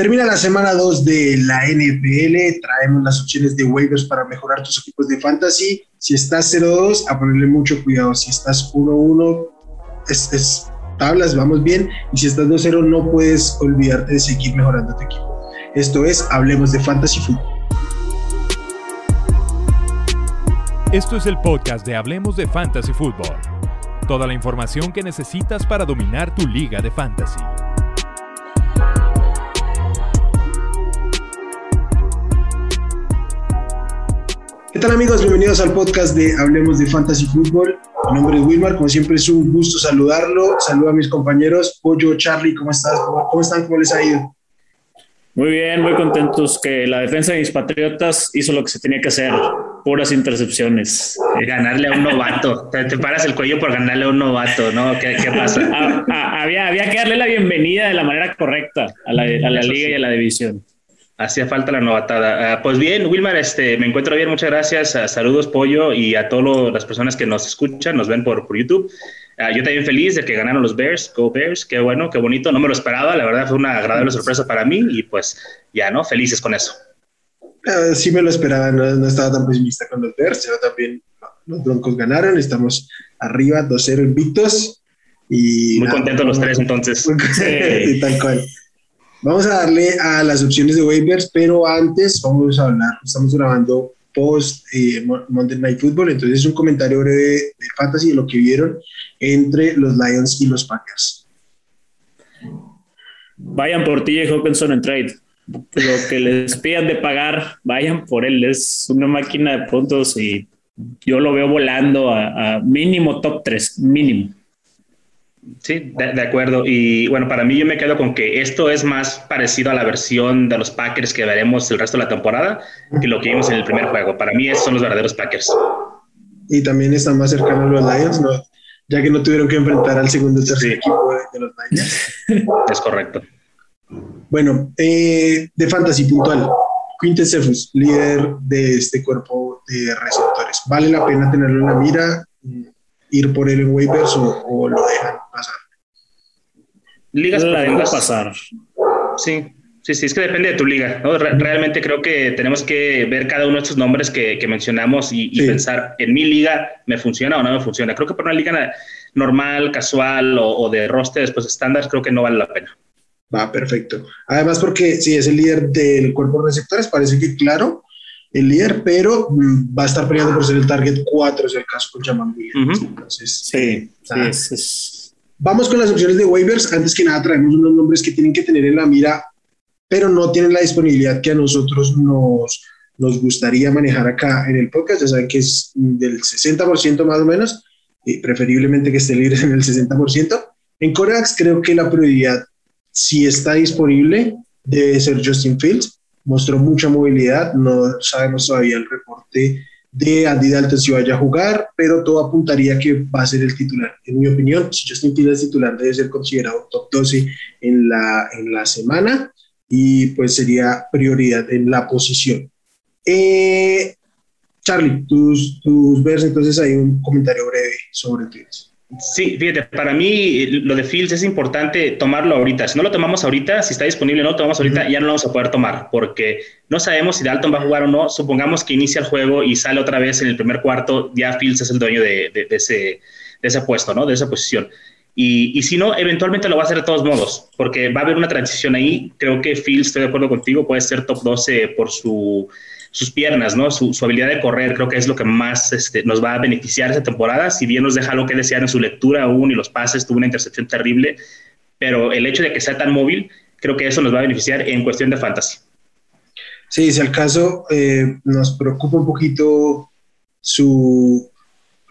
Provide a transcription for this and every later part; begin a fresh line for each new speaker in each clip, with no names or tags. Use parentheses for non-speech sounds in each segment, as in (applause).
Termina la semana 2 de la NFL, traemos las opciones de waivers para mejorar tus equipos de fantasy. Si estás 0-2, a ponerle mucho cuidado. Si estás 1-1, es, es, tablas, vamos bien. Y si estás 2-0, no puedes olvidarte de seguir mejorando tu equipo. Esto es Hablemos de Fantasy Football.
Esto es el podcast de Hablemos de Fantasy Football. Toda la información que necesitas para dominar tu liga de fantasy.
¿Qué tal amigos? Bienvenidos al podcast de Hablemos de Fantasy Football. Mi nombre es Wilmar, como siempre es un gusto saludarlo. Saludo a mis compañeros. Pollo, Charlie, ¿cómo estás? ¿Cómo, están? ¿Cómo les ha ido?
Muy bien, muy contentos que la defensa de mis patriotas hizo lo que se tenía que hacer, puras intercepciones.
Ganarle a un novato, te, paras el cuello por ganarle a un novato, ¿no? ¿Qué, qué pasa?
Ah, ah, había, había que darle la bienvenida de la manera correcta a la, a la liga y a la división.
Hacía falta la novatada. Uh, pues bien, Wilmar, este, me encuentro bien, muchas gracias. Uh, saludos, Pollo, y a todas las personas que nos escuchan, nos ven por, por YouTube. Uh, yo también feliz de que ganaron los Bears, Go Bears, qué bueno, qué bonito, no me lo esperaba, la verdad fue una agradable sorpresa para mí y pues ya, ¿no? Felices con eso.
sí me lo esperaba, no, no, estaba tan pesimista con los Bears, pero también los Broncos ganaron, estamos arriba, 2-0 invictos. Y
Muy contentos los tres entonces. (laughs)
sí. tal cual. Vamos a darle a las opciones de waivers, pero antes vamos a hablar, estamos grabando post eh, Monday Night Football, entonces es un comentario breve de fantasy de lo que vieron entre los Lions y los Packers.
Vayan por TJ Hawkinson en trade. Lo que les pidan de pagar, vayan por él. Es una máquina de puntos y yo lo veo volando a, a mínimo top 3, mínimo.
Sí, de, de, acuerdo. Y bueno, para mí yo me quedo con que esto es más parecido a la versión de los Packers que veremos el resto de la temporada que lo que vimos en el primer juego. Para mí esos son los verdaderos Packers.
Y también están más cercanos a los Lions, ¿no? ya que no tuvieron que enfrentar al segundo y tercer sí. equipo de, de, los Lions. (laughs)
Es correcto.
Bueno, eh, de fantasy puntual. Quintet Cephus, líder de este cuerpo de receptores. ¿Vale la pena tenerlo en la mira? ir por él en waivers o, o lo dejan?
Ligas
la dejan pasar.
Sí, sí, sí, es que depende de tu liga. ¿no? Re realmente creo que tenemos que ver cada uno de estos nombres que, que mencionamos y, y sí. pensar, ¿en mi liga me funciona o no me funciona? Creo que para una liga normal, casual o, o de roster después estándar, creo que no vale la pena.
Va, perfecto. Además, porque si es el líder del cuerpo de receptores, parece que claro, el líder, pero mm, va a estar peleando por ser el target 4, es el caso con Jamal Williams. Uh -huh. Entonces,
sí, sí, sí,
Vamos con las opciones de waivers. Antes que nada, traemos unos nombres que tienen que tener en la mira, pero no tienen la disponibilidad que a nosotros nos, nos gustaría manejar acá en el podcast. Ya saben que es del 60% más o menos, y preferiblemente que esté libre en el 60%. En Corax creo que la prioridad, si está disponible, debe ser Justin Fields mostró mucha movilidad, no sabemos todavía el reporte de Andy Dalton si vaya a jugar, pero todo apuntaría que va a ser el titular. En mi opinión, si Justin Fields es titular, debe ser considerado top 12 en la, en la semana y pues sería prioridad en la posición. Eh, Charlie, tus, tus ves entonces hay un comentario breve sobre Fields.
Sí, fíjate, para mí lo de Fields es importante tomarlo ahorita. Si no lo tomamos ahorita, si está disponible, no lo tomamos ahorita, ya no lo vamos a poder tomar porque no sabemos si Dalton va a jugar o no. Supongamos que inicia el juego y sale otra vez en el primer cuarto, ya Fields es el dueño de, de, de ese, de ese puesto, ¿no? De esa posición. Y, y, si no, eventualmente lo va a hacer de todos modos, porque va a haber una transición ahí. Creo que Fields, estoy de acuerdo contigo, puede ser top 12 por su sus piernas, ¿no? Su, habilidad de correr, creo que es lo que más este, nos va a beneficiar esta temporada. Si bien nos deja lo que desear en su lectura aún y los pases, tuvo una intercepción terrible, pero el hecho de que sea tan móvil, creo que eso nos va a beneficiar en cuestión de fantasy.
Sí, si al caso eh, nos preocupa un poquito su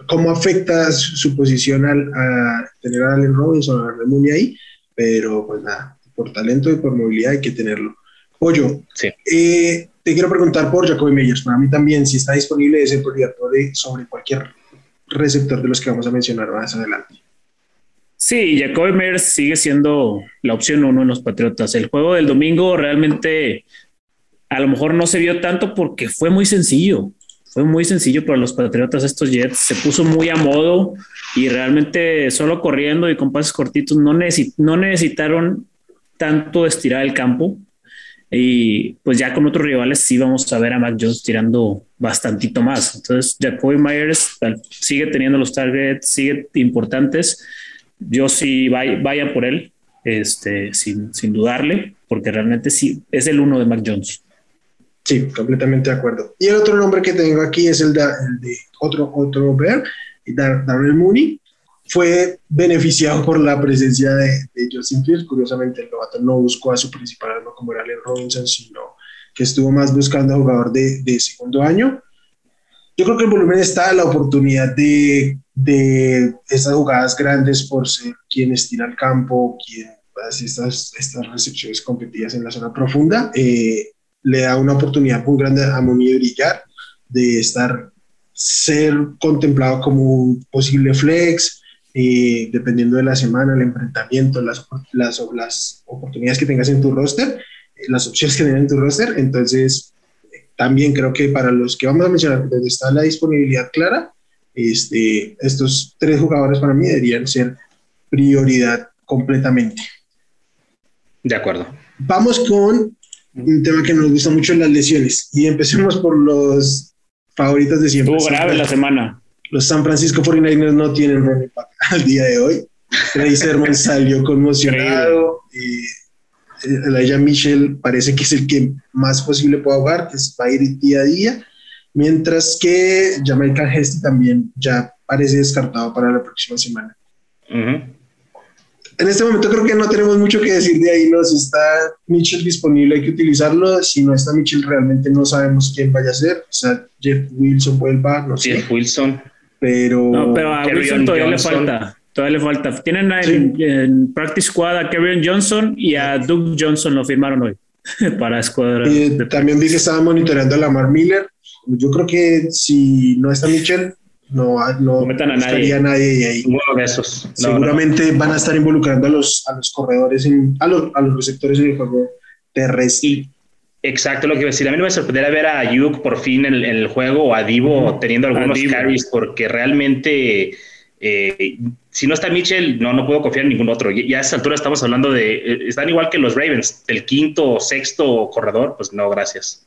cómo afecta su, posición al, a tener a Allen Robinson, a Remuni ahí, pero pues nada, por talento y por movilidad hay que tenerlo. Pollo,
sí.
eh, te quiero preguntar por Jacoby Meyers. Para mí también, si está disponible, es el prioridad sobre cualquier receptor de los que vamos a mencionar más adelante.
Sí, Jacoby Meyers sigue siendo la opción uno en los Patriotas. El juego del domingo realmente a lo mejor no se vio tanto porque fue muy sencillo. Fue muy sencillo para los Patriotas estos Jets. Se puso muy a modo y realmente solo corriendo y con pases cortitos no, necesit no necesitaron tanto estirar el campo Y pues ya con otros rivales sí vamos a ver a Mac Jones tirando bastantito más. Entonces, Jacoby Myers sigue teniendo los targets, sigue importantes. Yo sí vaya, por él, este, sin, sin dudarle, porque realmente sí es el uno de Mac Jones.
Sí, completamente de acuerdo. Y el otro nombre que tengo aquí es el de, otro, otro Bear, Darrell Mooney. Fue beneficiado por la presencia de, de Justin Fields. Curiosamente, el novato no buscó a su principal arma como era Robinson, sino que estuvo más buscando a jugador de, de, segundo año. Yo creo que el volumen está, la oportunidad de, de estas jugadas grandes por ser quien estira el campo, quien hace estas, estas recepciones competidas en la zona profunda. Eh, le da una oportunidad muy grande a Moni de brillar, de estar, ser contemplado como un posible flex, eh, dependiendo de la semana, el enfrentamiento, las, las, las oportunidades que tengas en tu roster, las opciones que tengas en tu roster. Entonces, también creo que para los que vamos a mencionar, donde está la disponibilidad clara, este, estos tres jugadores para mí deberían ser prioridad completamente.
De acuerdo.
Vamos con un tema que nos gusta mucho, las lesiones. Y empecemos por los favoritos de siempre.
Estuvo grave la semana.
Los San Francisco 49ers no tienen running back al día de hoy. Trey Sermon (laughs) salió conmocionado. y Elijah Mitchell parece que es el que más posible puede jugar, que va a ir día a día. Mientras que Jamaica Hesty también ya parece descartado para la próxima semana en este momento creo que no tenemos mucho que decir de ahí, ¿no? Si está Mitchell disponible hay que utilizarlo, si no está Mitchell realmente no sabemos quién vaya a ser, o sea, Jeff Wilson vuelva, no sé.
Jeff Wilson.
Pero...
No, pero a Wilson todavía le falta, todavía le falta. Tienen en, Practice Squad a Kevin Johnson y a Doug Johnson lo firmaron hoy (laughs) para escuadra.
también vi que estaba monitoreando a Lamar Miller, yo creo que si no está Mitchell, no, no,
metan a nadie.
A nadie ahí.
de esos.
Seguramente van a estar involucrando a los, a los corredores, en, a, los, a los receptores en el juego terrestre.
exacto lo que iba a decir. A mí no me sorprendería ver a Ayuk por fin en el, juego o a Divo teniendo algunos carries porque realmente eh, si no está Mitchell, no, no puedo confiar en ningún otro. Y a esa altura estamos hablando de, eh, están igual que los Ravens, el quinto o sexto corredor, pues no, gracias.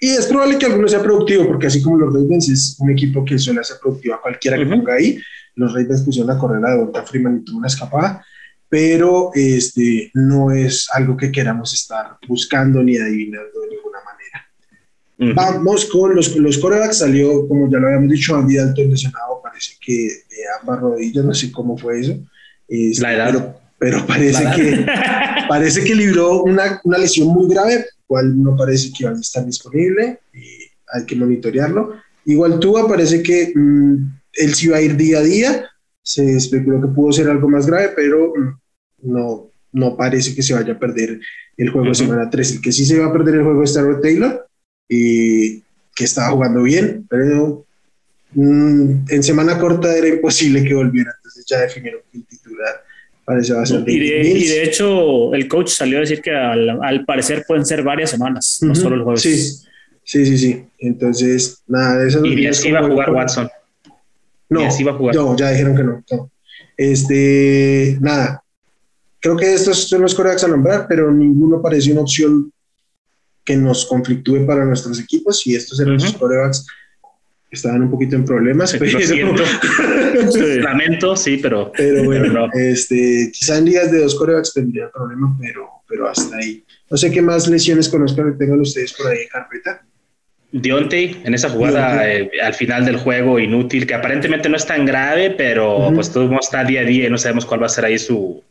Y es probable que alguno sea productivo, porque así como los Ravens es un equipo que suele ser productivo a cualquiera que ponga ahí, los Ravens pusieron la carrera de Volta Freeman y tuvo una escapada, pero este, no es algo que queramos estar buscando ni adivinando de ninguna manera. Vamos con los, los corebacks, salió, como ya lo habíamos dicho, Andy Dalton lesionado, parece que de ambas rodillas, no sé cómo fue eso.
Este, la edad.
Pero, parece, que, (laughs) parece que libró una, una lesión muy grave, cual no parece que van a estar disponible y hay que monitorearlo. Igual Tua parece que mm, él sí va a ir día a día, se especuló que pudo ser algo más grave, pero mm, no, no parece que se vaya a perder el juego de semana 3. El que sí se va a perder el juego es Taylor, y que estaba jugando bien, pero mm, en semana corta era imposible que volviera, entonces ya definieron que el titular
y, de, hecho, el coach salió a decir que al, parecer pueden ser varias semanas, no solo el jueves.
Sí, sí, sí, sí. Entonces, nada de eso.
Y así va a jugar Watson.
No, va a jugar. no, ya dijeron que no, Este, nada. Creo que estos son los corebacks a nombrar, pero ninguno parece una opción que nos conflictúe para nuestros equipos y estos eran los corebacks estaban un poquito en problemas.
Pero, (laughs) Lamento, sí, pero.
Pero bueno, este, quizá en ligas de dos corebacks tendría problema, pero, pero hasta ahí. No sé qué más lesiones conozcan que tengan ustedes por ahí en carpeta.
Dionte en esa jugada eh, al final del juego inútil, que aparentemente no es tan grave, pero pues todo está día a día y no sabemos cuál va a ser ahí su,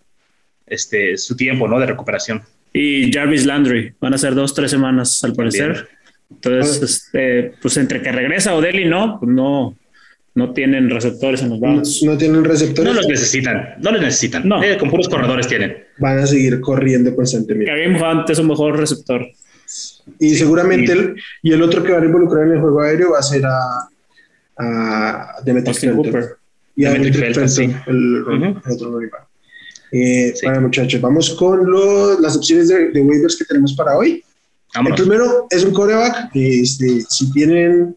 este, su tiempo ¿no? de recuperación.
Y Jarvis Landry, van a ser dos, tres semanas al parecer. Entonces, este, pues entre que regresa Odell y no, pues no, no tienen receptores en los brazos.
No, tienen receptores.
No los necesitan, no los necesitan. No. Eh, con puros corredores tienen.
Van a seguir corriendo constantemente.
Karim Hunt es un mejor receptor.
Y seguramente el, y el otro que va a involucrar en el juego aéreo va a ser a, a Demetri Cooper. Y a Demetri sí. el, otro eh, Bueno, muchachos, vamos con las opciones de, de waivers que tenemos para hoy. El primero es un coreback. Este, si tienen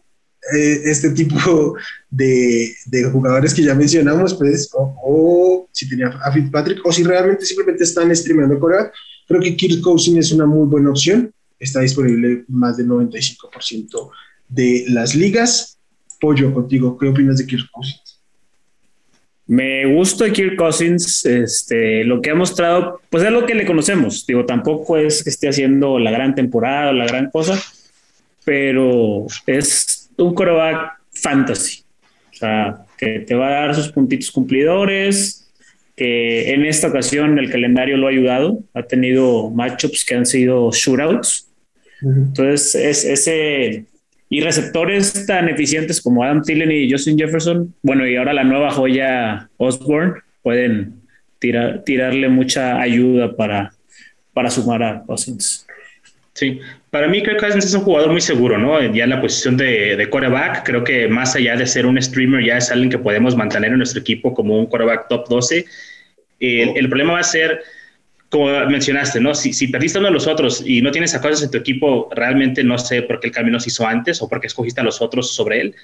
eh, este tipo de, jugadores que ya mencionamos, pues, o, si tenía a Fitzpatrick, o si realmente simplemente están streameando coreback, creo que Kirk Cousins es una muy buena opción. está disponible más del 95% de las ligas. Pollo, contigo, ¿qué opinas de Kirk Cousins?
Me gusta Kirk Cousins, este, lo que ha mostrado, pues es lo que le conocemos. Digo, tampoco es que esté haciendo la gran temporada o la gran cosa, pero es un coreback fantasy. O sea, que te va a dar sus puntitos cumplidores, que en esta ocasión el calendario lo ha ayudado, ha tenido matchups que han sido shootouts. Entonces, es ese y receptores tan eficientes como Adam Thielen y Justin Jefferson, bueno, y ahora la nueva joya Osborne, pueden tirar, tirarle mucha ayuda para, para sumar a Cousins.
Sí, para mí Kirk Cousins es un jugador muy seguro, ¿no? Ya en la posición de, de quarterback, creo que más allá de ser un streamer, ya es alguien que podemos mantener en nuestro equipo como un quarterback top 12. El, el problema va a ser como mencionaste, ¿no? Si, si perdiste uno de los otros y no tienes a cosas en tu equipo, realmente no sé por qué el camino se hizo antes o por qué escogiste a los otros sobre él.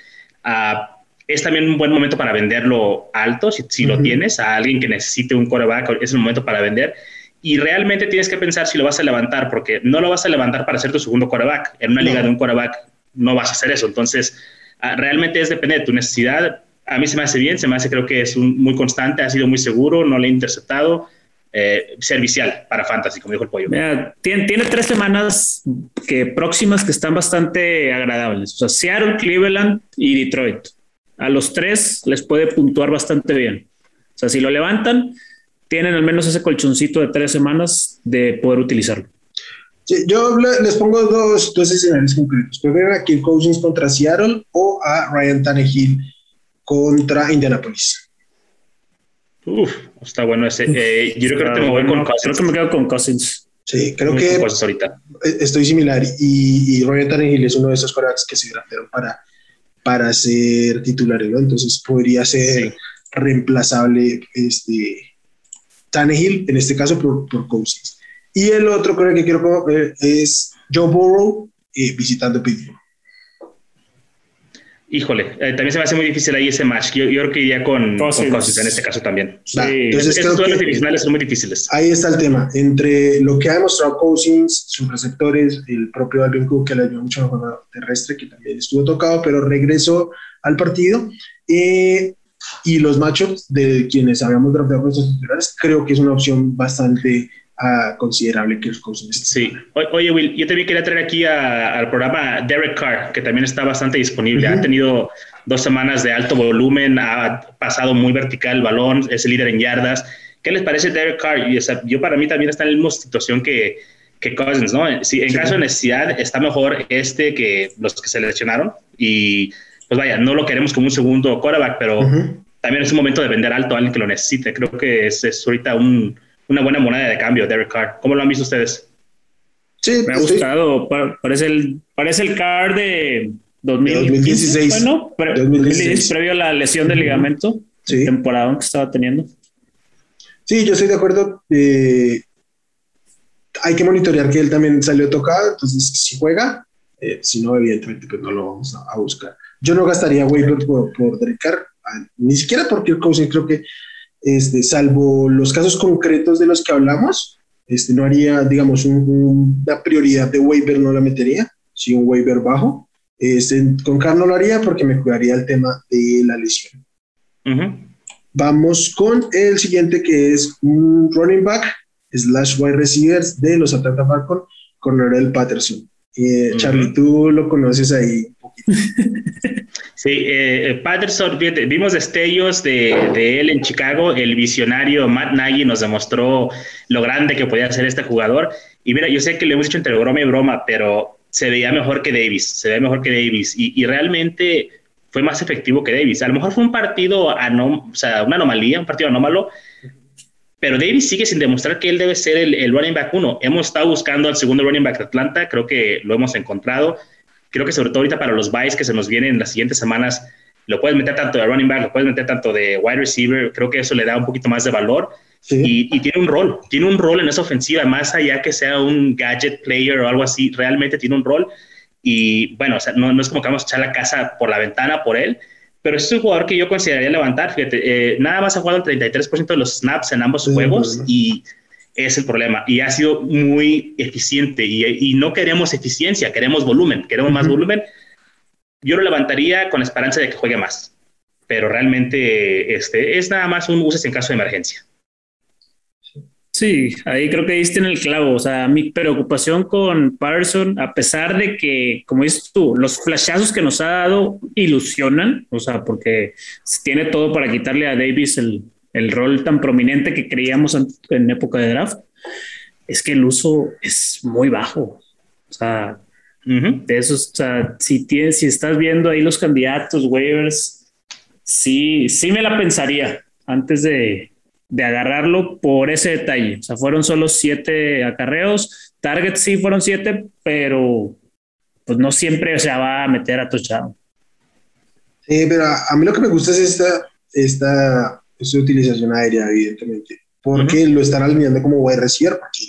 Uh, es también un buen momento para venderlo alto, si, si uh -huh. lo tienes, a alguien que necesite un coreback, es el momento para vender. Y realmente tienes que pensar si lo vas a levantar, porque no lo vas a levantar para ser tu segundo coreback. En una no. liga de un coreback no vas a hacer eso. Entonces, uh, realmente es depende de tu necesidad. A mí se me hace bien, se me hace creo que es un, muy constante, ha sido muy seguro, no le he interceptado eh, servicial para Fantasy, como dijo el pollo.
Mira, tiene, tiene, tres semanas que, próximas que están bastante agradables. O sea, Seattle, Cleveland y Detroit. A los tres les puede puntuar bastante bien. O sea, si lo levantan, tienen al menos ese colchoncito de tres semanas de poder utilizarlo.
Sí, yo les pongo dos, dos escenarios concretos. Prefieren a Kirk Cousins contra Seattle o a Ryan Tannehill contra Indianapolis.
Uf, está bueno ese. Eh, yo creo que me voy con Cousins.
Creo que me quedo con Cousins.
Sí, creo que
ahorita.
estoy similar. Y, y Ryan Tannehill es uno de esos quarterbacks que se draftaron para, para ser titulares, ¿no? Entonces podría ser sí. reemplazable este, Tannehill, en este caso por, por Cousins. Y el otro creo que quiero ver es Joe Burrow eh, visitando Pittsburgh.
Híjole, eh, también se me hace muy difícil ahí ese match. Yo, yo creo que iría con Cousins, con Cousins en este caso también.
Sí. Entonces,
Estos duelos divisionales son muy difíciles.
Ahí está el tema. Entre lo que ha demostrado Cousins, sus receptores, el propio Alvin Cook, que le ayudó mucho el juego terrestre, que también estuvo tocado, pero regresó al partido. Eh, y los matchups de quienes habíamos draftado con estos titulares, creo que es una opción bastante uh, considerable que Cousins.
Sí. Oye, Will, yo también quería traer aquí a, al programa Derek Carr, que también está bastante disponible. Uh -huh. Ha tenido dos semanas de alto volumen, ha pasado muy vertical el balón, es el líder en yardas. ¿Qué les parece Derek Carr? Y, o sea, yo para mí también está en la misma situación que, que Cousins, ¿no? Si, en sí. caso de necesidad, está mejor este que los que se lesionaron. Y pues vaya, no lo queremos como un segundo quarterback, pero uh -huh. también es un momento de vender alto a alguien que lo necesite. Creo que es, es ahorita un una buena moneda de cambio, Derek Carr. ¿Cómo lo han visto ustedes?
Sí, me ha gustado. Parece el, parece el Carr de
2016.
Bueno, pre 2016. previo a la lesión del ligamento, sí. temporada que estaba teniendo.
Sí, yo estoy de acuerdo. Eh, hay que monitorear que él también salió tocado, entonces si juega, eh, si no, evidentemente, pues no lo vamos a, a buscar. Yo no gastaría waiver por, por Derek Carr, ni siquiera por Kirk Cousins, creo que este, salvo los casos concretos de los que hablamos, este, no haría, digamos, un, una prioridad de waiver, no la metería, si un waiver bajo. Este, con Carr no lo haría porque me cuidaría el tema de la lesión. Uh -huh. Vamos con el siguiente que es un running back slash wide receivers de los Atlanta Falcons, Cornell Patterson. Eh. Charlie, tú lo conoces ahí un poquito.
Sí, eh, Patterson, fíjate, vimos destellos de, de, él en Chicago, el visionario Matt Nagy nos demostró lo grande que podía ser este jugador. Y mira, yo sé que le hemos dicho entre broma y broma, pero se veía mejor que Davis, se veía mejor que Davis. Y, y realmente fue más efectivo que Davis. A lo mejor fue un partido, anom o sea, una anomalía, un partido anómalo, pero Davis sigue sin demostrar que él debe ser el, el running back uno. Hemos estado buscando al segundo running back de Atlanta, creo que lo hemos encontrado creo que sobre todo ahorita para los buys que se nos vienen en las siguientes semanas, lo puedes meter tanto de running back, lo puedes meter tanto de wide receiver, creo que eso le da un poquito más de valor. Sí. Y, y, tiene un rol, tiene un rol en esa ofensiva, más allá que sea un gadget player o algo así, realmente tiene un rol. Y bueno, o sea, no, no, es como que vamos a echar la casa por la ventana por él, pero es un jugador que yo consideraría levantar. Fíjate, eh, nada más ha jugado el 33% de los snaps en ambos juegos y es el problema. Y ha sido muy eficiente y, no queremos eficiencia, queremos volumen, queremos más volumen. Yo lo levantaría con la esperanza de que juegue más, pero realmente este, es nada más un uses en caso de emergencia.
Sí, ahí creo que diste en el clavo. O sea, mi preocupación con Patterson, a pesar de que, como dices tú, los flashazos que nos ha dado ilusionan, o sea, porque tiene todo para quitarle a Davis el, el rol tan prominente que creíamos en, época de draft, es que el uso es muy bajo. O sea, de esos, o sea, si, tienes, si estás viendo ahí los candidatos, waivers, sí, sí me la pensaría antes de, de agarrarlo por ese detalle. O sea, fueron solo siete acarreos. Target sí fueron siete, pero pues no siempre se va a meter a touchdown.
Sí, pero a, mí lo que me gusta es esta, esta, esta utilización aérea, evidentemente, porque lo están alineando como wide receiver, porque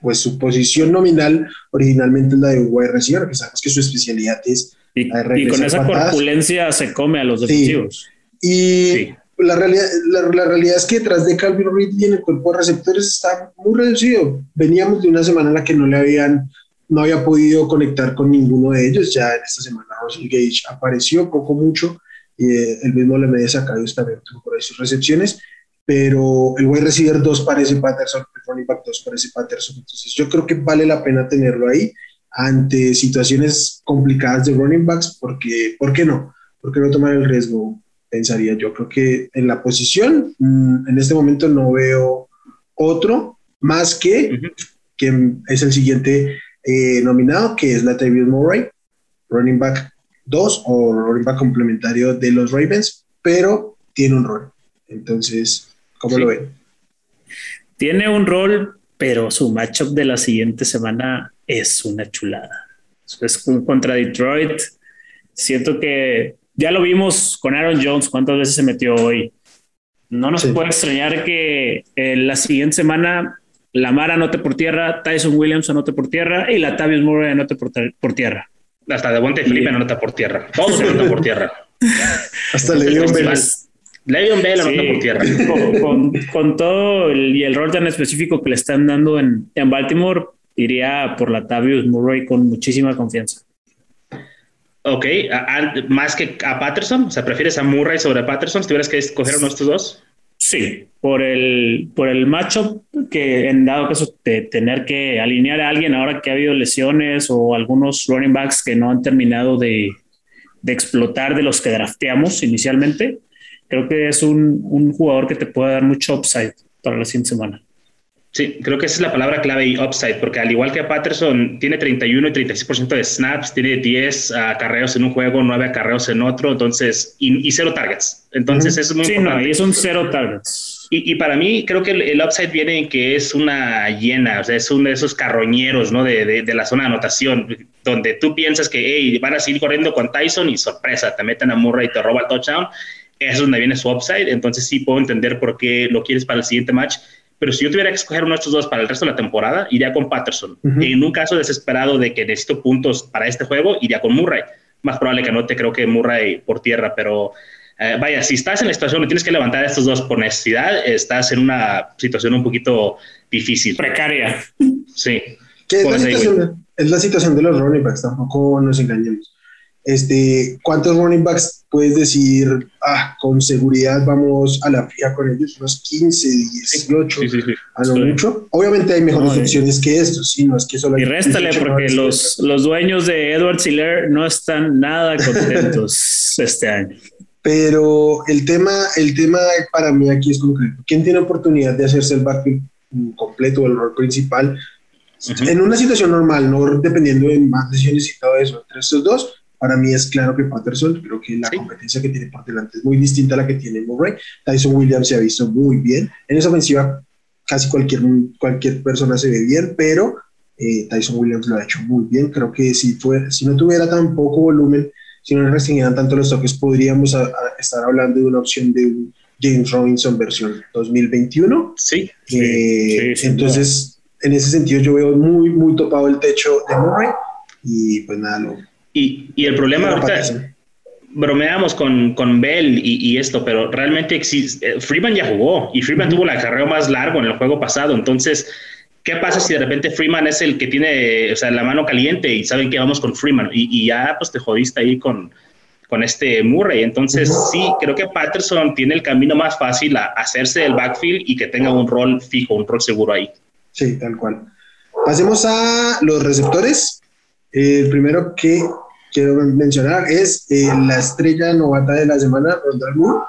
pues su posición nominal originalmente es la de wide receiver, que sabemos que su especialidad es...
Y, y con esa corpulencia se come a los defensivos.
Y la realidad, la, realidad es que detrás de Calvin Reed y en el cuerpo de receptores está muy reducido. Veníamos de una semana en la que no le habían, no había podido conectar con ninguno de ellos. Ya en esta semana Russell Gage apareció poco mucho. Y, eh, el mismo le media sacado también tuvo por ahí sus recepciones. Pero el wide receiver 2 parece Patterson, el running back 2 parece Patterson. Entonces yo creo que vale la pena tenerlo ahí ante situaciones complicadas de running backs, porque, ¿por qué no? ¿Por qué no tomar el riesgo? Pensaría yo. Creo que en la posición, mm, en este momento no veo otro más que, que es el siguiente eh, nominado, que es la Latavius Murray, running back 2 o running back complementario de los Ravens, pero tiene un rol. Entonces, ¿cómo lo ven?
Tiene un rol, pero su matchup de la siguiente semana es una chulada. Es contra Detroit. Siento que ya lo vimos con Aaron Jones, cuántas veces se metió hoy. No nos puede extrañar que eh, la siguiente semana Lamar anote por tierra, Tyson Williams anote por tierra y la Tavius Murray anote por, por tierra.
Hasta Devontae Felipe anota por tierra. Todos anotan por tierra. (laughs)
Hasta Le'Veon Bell.
Le'Veon Bell anota por tierra.
Con, todo el, y el rol tan específico que le están dando en, en Baltimore, iría por la Tavius Murray con muchísima confianza.
Ok, más que a Patterson, o sea, ¿prefieres a Murray sobre Patterson si tuvieras que escoger uno de estos dos?
Sí, por el, por el matchup que en dado caso de tener que alinear a alguien ahora que ha habido lesiones o algunos running backs que no han terminado de, de explotar de los que drafteamos inicialmente, creo que es un, un jugador que te puede dar mucho upside para la siguiente semana.
Sí, creo que esa es la palabra clave y upside, porque al igual que Patterson tiene 31 y 36% de snaps, tiene 10 acarreos en un juego, 9 acarreos en otro, entonces, y, cero targets. Entonces, es muy
sí,
importante.
No, y son cero targets.
Y, y, para mí, creo que el, upside viene en que es una llena, o sea, es uno de esos carroñeros, ¿no? De, de, de la zona de anotación, donde tú piensas que, hey, van a seguir corriendo con Tyson y sorpresa, te meten a Murray y te roba el touchdown. Eso es donde viene su upside. Entonces, sí puedo entender por qué lo quieres para el siguiente match pero si yo tuviera que escoger uno de estos dos para el resto de la temporada, iría con Patterson. Y en un caso desesperado de que necesito puntos para este juego, iría con Murray. Más probable que no te creo que Murray por tierra, pero eh, vaya, si estás en la situación donde tienes que levantar a estos dos por necesidad, estás en una situación un poquito difícil.
Precaria.
Sí.
es la, situación, es la situación de los running backs, tampoco nos engañemos. Este, ¿Cuántos running backs puedes decir, ah, con seguridad vamos a la fija con ellos? Unos 15, 18, a lo mucho. Obviamente hay mejores opciones que estos, sí, no es que solo
Y réstale, porque los, los dueños de Edward Siller no están nada contentos (laughs) este año.
Pero el tema, el tema para mí aquí es concreto. ¿Quién tiene oportunidad de hacerse el backfield completo, el rol principal? En una situación normal, no dependiendo de más lesiones y todo eso, entre estos dos, para mí es claro que Patterson, creo que la competencia que tiene por delante es muy distinta a la que tiene Murray. Tyson Williams se ha visto muy bien. En esa ofensiva casi cualquier, cualquier persona se ve bien, pero eh, Tyson Williams lo ha hecho muy bien. Creo que si, fue, si no tuviera tan poco volumen, si no restringieran tanto los toques, podríamos estar hablando de una opción de un James Robinson versión 2021.
Sí.
Eh, entonces, en ese sentido, yo veo muy, muy topado el techo de Murray y pues nada, lo,
y, y el problema ahorita, bromeamos con, con Bell y, esto, pero realmente existe, eh, Freeman ya jugó y Freeman tuvo la carrera más largo en el juego pasado, entonces, ¿qué pasa si de repente Freeman es el que tiene, o sea, la mano caliente y saben que vamos con Freeman y, ya pues te jodiste ahí con, con este Murray? Entonces, sí, creo que Patterson tiene el camino más fácil a hacerse el backfield y que tenga un rol fijo, un rol seguro ahí.
Sí, tal cual. Pasemos a los receptores. El primero que quiero mencionar es eh, la estrella novata de la semana, Rondal Moore.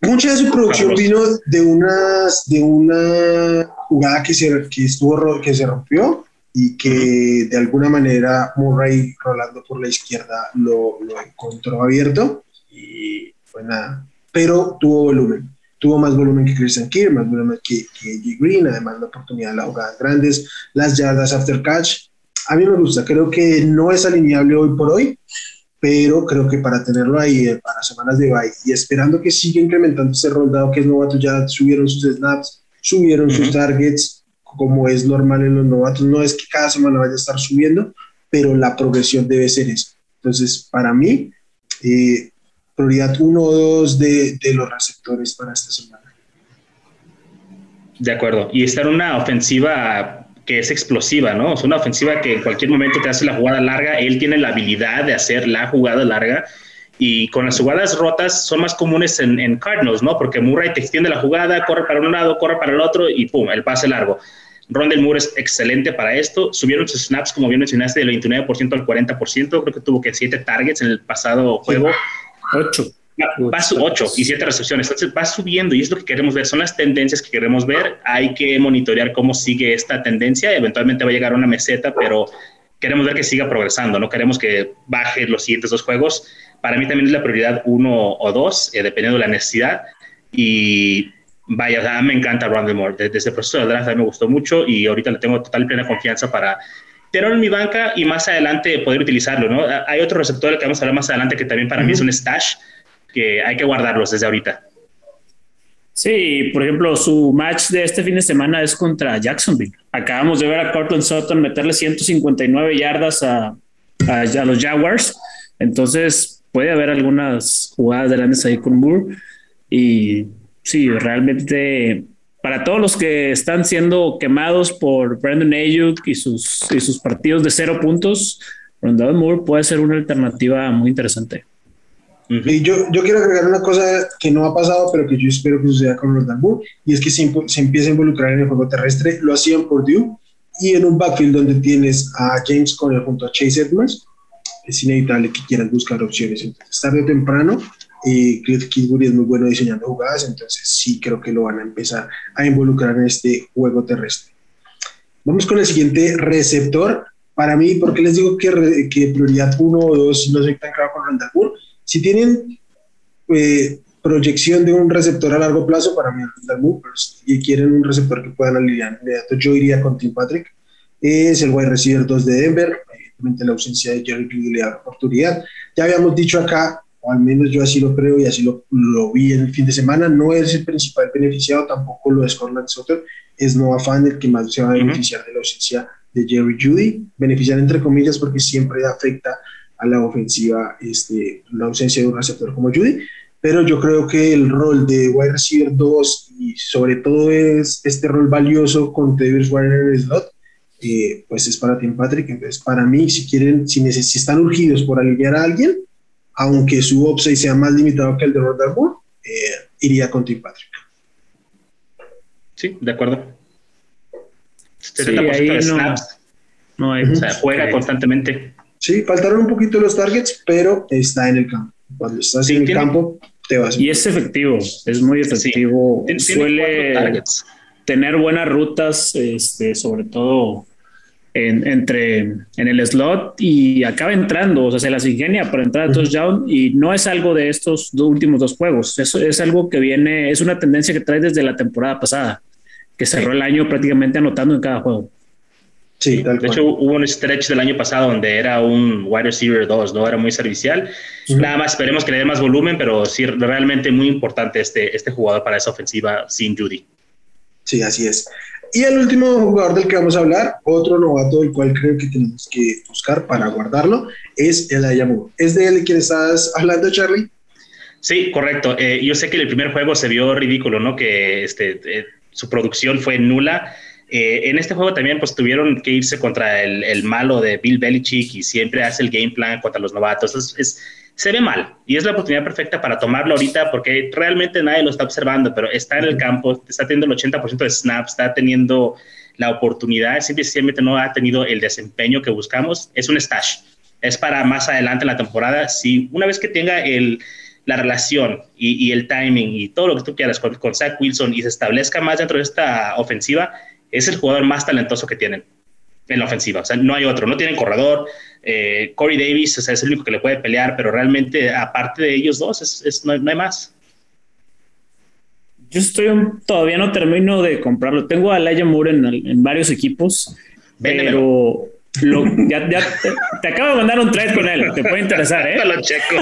Mucha de su producción vino de, unas, de una jugada que se, que estuvo, que se rompió y que de alguna manera Murray rolando por la izquierda lo, lo encontró abierto y pues nada, pero tuvo volumen tuvo más volumen que Christian Kirk, más volumen que, que Green, además la oportunidad de las jugadas grandes, las yardas after catch, a mí me gusta, creo que no es alineable hoy por hoy, pero creo que para tenerlo ahí eh, para semanas de bye y esperando que siga incrementando ese rol, dado que es novato, ya subieron sus snaps, subieron sus targets, como es normal en los novatos, no es que cada semana vaya a estar subiendo, pero la progresión debe ser eso. Entonces, para mí, eh, prioridad uno o dos de, de los receptores para esta semana.
De acuerdo. Y estar una ofensiva que es explosiva, ¿no? Es una ofensiva que en cualquier momento te hace la jugada larga. Él tiene la habilidad de hacer la jugada larga. Y con las jugadas rotas son más comunes en, Cardinals, ¿no? Porque Murray te extiende la jugada, corre para un lado, corre para el otro y pum, el pase largo. Rondell Moore es excelente para esto. Subieron sus snaps, como bien mencionaste, del 29% al 40%. Creo que tuvo que siete targets en el pasado juego.
Ocho
va, a 8 y 7 recepciones. Entonces va subiendo y es lo que queremos ver. Son las tendencias que queremos ver. Hay que monitorear cómo sigue esta tendencia. Eventualmente va a llegar a una meseta, pero queremos ver que siga progresando. No queremos que baje los siguientes dos juegos. Para mí también es la prioridad uno o dos, eh, dependiendo de la necesidad. Y vaya, me encanta Rondell Moore. Desde el proceso de draft me gustó mucho y ahorita le tengo total y plena confianza para tenerlo en mi banca y más adelante poder utilizarlo. ¿no? Hay otro receptor que vamos a hablar más adelante que también para mí es un stash que hay que guardarlos desde ahorita.
Sí, por ejemplo, su match de este fin de semana es contra Jacksonville. Acabamos de ver a Cortland Sutton meterle 159 yardas a, a, los Jaguars. Entonces, puede haber algunas jugadas grandes ahí con Moore. Y sí, realmente para todos los que están siendo quemados por Brandon Ayuk y sus, y sus partidos de cero puntos, Rondell Moore puede ser una alternativa muy interesante.
Y yo, yo quiero agregar una cosa que no ha pasado, pero que yo espero que suceda con los Moore, y es que se, se empieza a involucrar en el juego terrestre. Lo hacían por Purdue, y en un backfield donde tienes a James Conner junto a Chase Edmonds, es inevitable que quieran buscar opciones. Entonces, tarde o temprano, eh, Cliff Kingsbury es muy bueno diseñando jugadas, entonces sí creo que lo van a empezar a involucrar en este juego terrestre. Vamos con el siguiente receptor. Para mí, porque les digo que, que prioridad uno o dos, no soy tan claro con Randall Moore, si tienen eh, proyección de un receptor a largo plazo, para mí es y quieren un receptor que puedan alinear inmediato, yo iría con Tim Patrick. Es el wide receiver 2 de Denver, evidentemente la ausencia de Jerry Judy le da oportunidad. Ya habíamos dicho acá, o al menos yo así lo creo y así lo, lo vi en el fin de semana, no es el principal beneficiado, tampoco lo es Corland Sutter, es Noah Fan el que más se va a beneficiar de la ausencia de Jerry Judy, beneficiar entre comillas porque siempre afecta a la ofensiva este, la ausencia de un receptor como Judy, pero yo creo que el rol de wide receiver 2 y sobre todo es este rol valioso con Davis Warner slot, eh, pues es para Tim Patrick. Entonces, para mí, si quieren, si, si están urgidos por alinear a alguien, aunque su upside sea más limitado que el de Rodar eh, iría con Tim Patrick.
Sí, de acuerdo.
Sí, ahí no,
no hay, o sea, juega constantemente.
Sí, faltaron un poquito los targets, pero está en el campo. Cuando estás en el campo, te vas.
Y es efectivo, es muy efectivo. Suele tener buenas rutas, este, sobre todo en, entre en el slot y acaba entrando, o sea, se las ingenia para entrar a touchdown y no es algo de estos últimos dos juegos, eso es algo que viene, es una tendencia que trae desde la temporada pasada, que cerró el año prácticamente anotando en cada juego.
Sí, de hecho hubo un stretch del año pasado donde era un wide receiver 2, ¿no? Era muy servicial. Nada más esperemos que le dé más volumen, pero sí realmente muy importante este, este jugador para esa ofensiva sin Judy.
Sí, así es. Y el último jugador del que vamos a hablar, otro novato del cual creo que tenemos que buscar para guardarlo, es el Ayamu. ¿Es de él quien estás hablando, Charlie?
Sí, correcto. Eh, yo sé que el primer juego se vio ridículo, ¿no? Que este, eh, su producción fue nula. Eh, en este juego también pues tuvieron que irse contra el, el, malo de Bill Belichick y siempre hace el game plan contra los novatos. Es, es, se ve mal y es la oportunidad perfecta para tomarlo ahorita porque realmente nadie lo está observando, pero está en el campo, está teniendo el 80% de snaps, está teniendo la oportunidad, simplemente no ha tenido el desempeño que buscamos. Es un stash. Es para más adelante en la temporada. Si una vez que tenga el, la relación y, y, el timing y todo lo que tú quieras con, con Zach Wilson y se establezca más dentro de esta ofensiva, es el jugador más talentoso que tienen en la ofensiva. O sea, no hay otro. No tienen corredor. Eh, Corey Davis o sea, es el único que le puede pelear, pero realmente, aparte de ellos dos, es, es, no, no, hay más.
Yo estoy todavía no termino de comprarlo. Tengo a Laia Moore en, en, varios equipos, Véndemelo. pero lo, ya, ya te, te, acabo de mandar un trade con él. Te puede interesar, ¿eh? (laughs)
lo checo.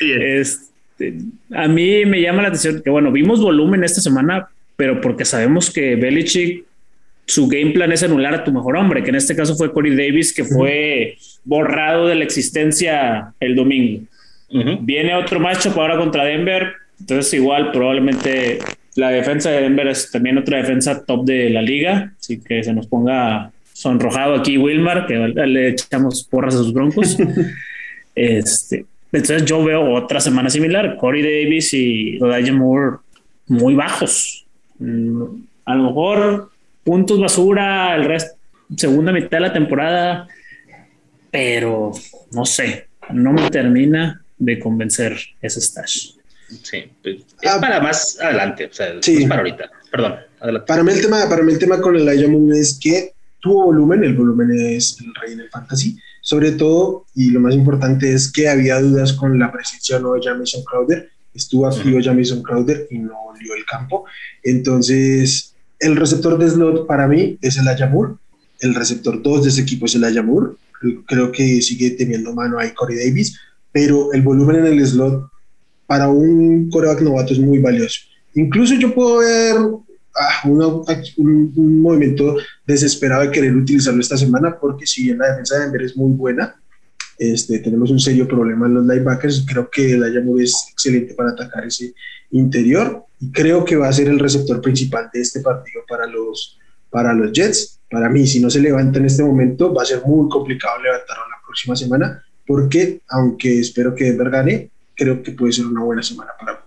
(laughs)
este, a mí me llama la atención que, bueno, vimos volumen esta semana, pero porque sabemos que Belichick su game plan es anular a tu mejor hombre, que en este caso fue Corey Davis, que fue borrado de la existencia el domingo. Uh -huh. Viene otro matchup ahora contra Denver, entonces igual probablemente la defensa de Denver es también otra defensa top de la liga, así que se nos ponga sonrojado aquí Wilmar, que le echamos porras a sus broncos. (laughs) este, entonces yo veo otra semana similar, Corey Davis y Elijah Moore muy bajos. A lo mejor puntos basura el resto, segunda mitad de la temporada, pero no sé, no me termina de convencer ese stash.
Sí, pues, es ah, para más adelante, o sea, sí. es para ahorita. Perdón, adelante.
Para mí el tema, para mí el tema con el Moon es que tuvo volumen, el volumen es el rey del fantasy, sobre todo, y lo más importante es que había dudas con la presencia o no de Jamison Crowder, estuvo activo. Jamison Crowder y no olió el campo, entonces el receptor de slot para mí es el Ayamur. El receptor 2 de ese equipo es el Ayamur. Creo que sigue teniendo mano ahí Corey Davis, pero el volumen en el slot para un coreback novato es muy valioso. Incluso yo puedo ver ah, una, un, un, movimiento desesperado de querer utilizarlo esta semana, porque si bien la defensa de Denver es muy buena, este, tenemos un serio problema en los linebackers. Creo que el Ayamur es excelente para atacar ese interior y creo que va a ser el receptor principal de este partido para los, para los Jets. Para mí, si no se levanta en este momento, va a ser muy complicado levantarlo la próxima semana, porque aunque espero que Denver gane, creo que puede ser una buena semana para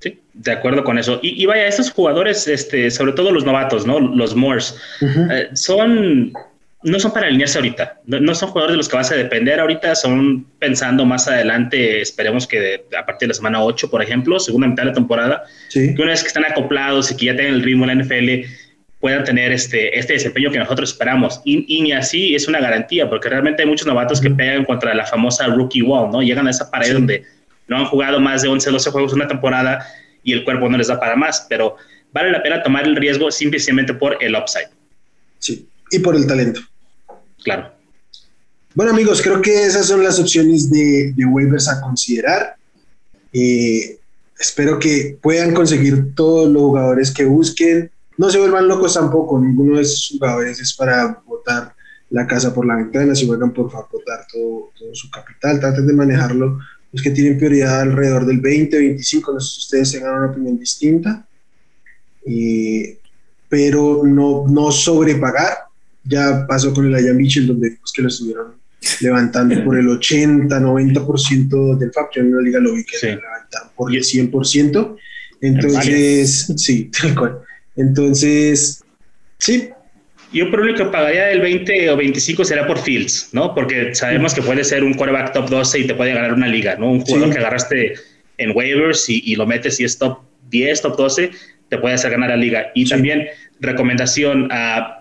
Sí, de acuerdo con eso. Y, y, vaya, estos jugadores, este, sobre todo los novatos, ¿no? Los Moors, uh -huh. eh, son no son para alinearse ahorita, no, no, son jugadores de los que vas a depender ahorita, son pensando más adelante, esperemos que de, a partir de la semana 8, por ejemplo, segunda mitad de la temporada, sí. que una vez que están acoplados y que ya tienen el ritmo de la NFL, puedan tener este, este desempeño que nosotros esperamos. Y, y ni así es una garantía, porque realmente hay muchos novatos que pegan contra la famosa rookie wall, ¿no? Llegan a esa pared sí. donde no han jugado más de 11, 12 juegos una temporada y el cuerpo no les da para más, pero vale la pena tomar el riesgo simplemente por el upside.
Sí, y por el talento.
Claro.
Bueno, amigos, creo que esas son las opciones de, de waivers a considerar. Eh, espero que puedan conseguir todos los jugadores que busquen. No se vuelvan locos tampoco, ninguno de esos jugadores es para botar la casa por la ventana. Si juegan, por favor, botar todo, todo su capital. Traten de manejarlo. Los que tienen prioridad alrededor del 20, 25, no sé si ustedes tengan una opinión distinta. Eh, pero no, no sobrepagar ya pasó con el Aya Mitchell, donde pues, que lo estuvieron levantando por el 80, 90% del FAP. Yo en la liga lo vi que sí. levantaron por el 100%. Entonces, sí, (laughs) tal cual. Entonces, sí.
Yo por lo que pagaría el 20 o 25 será por Fields, ¿no? Porque sabemos que puede ser un quarterback top 12 y te puede ganar una liga, ¿no? Un jugador sí. que agarraste en waivers y, y, lo metes y es top 10, top 12, te puede hacer ganar la liga. Y sí. también recomendación a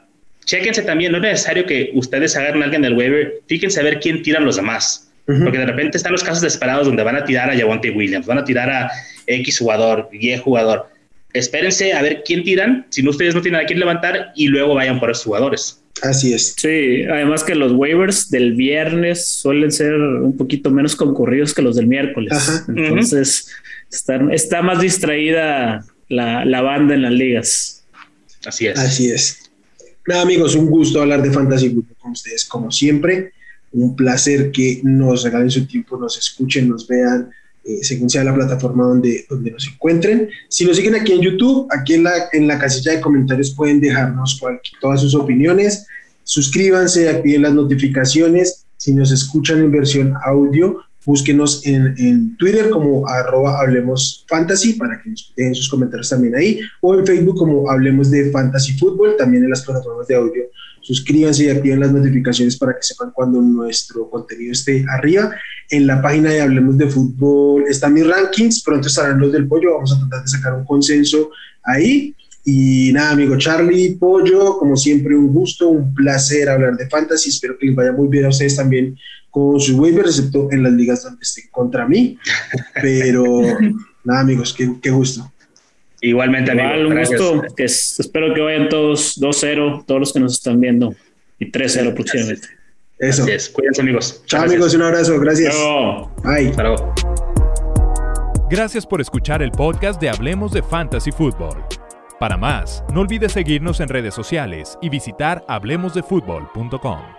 chéquense también, no es necesario que ustedes agarren a alguien del waiver, fíjense a ver quién tiran los demás. Uh -huh. Porque de repente están los casos desesperados donde van a tirar a Javonte Williams, van a tirar a X jugador, Y jugador. Espérense a ver quién tiran, si no ustedes no tienen a quién levantar, y luego vayan por esos jugadores.
Así es.
Sí, además que los waivers del viernes suelen ser un poquito menos concurridos que los del miércoles. Ajá. Entonces, uh -huh. está, está más distraída la, la banda en las ligas.
Así es.
Así es. Nada, amigos, un gusto hablar de Fantasy Football con ustedes, como siempre. Un placer que nos regalen su tiempo, nos escuchen, nos vean, eh, según sea la plataforma donde, donde nos encuentren. Si nos siguen aquí en YouTube, aquí en la, en la casilla de comentarios pueden dejarnos todas sus opiniones. Suscríbanse, activen las notificaciones. Si nos escuchan en versión audio, búsquenos en, Twitter como arroba Hablemos Fantasy para que nos dejen sus comentarios también ahí, o en Facebook como Hablemos de Fantasy Fútbol, también en las plataformas de audio. Suscríbanse y activen las notificaciones para que sepan cuando nuestro contenido esté arriba. En la página de Hablemos de Fútbol están mis rankings, pronto estarán los del pollo, vamos a tratar de sacar un consenso ahí. Y nada, amigo Charlie, Pollo, como siempre, un gusto, un placer hablar de fantasy. Espero que les vaya muy bien a ustedes también con sus waivers, excepto en las ligas donde estén contra mí. Pero (laughs) nada, amigos, qué, qué gusto.
Igualmente, amigo. un gusto. Que espero que vayan todos 2-0, todos los que nos están viendo, y 3-0 próximamente.
Eso.
Cuídense, amigos.
Chao, amigos. Un abrazo. Gracias.
Chao.
Bye.
Gracias por escuchar el podcast de Hablemos de Fantasy Football. Para más, no olvides seguirnos en redes sociales y visitar hablemosdefutbol.com.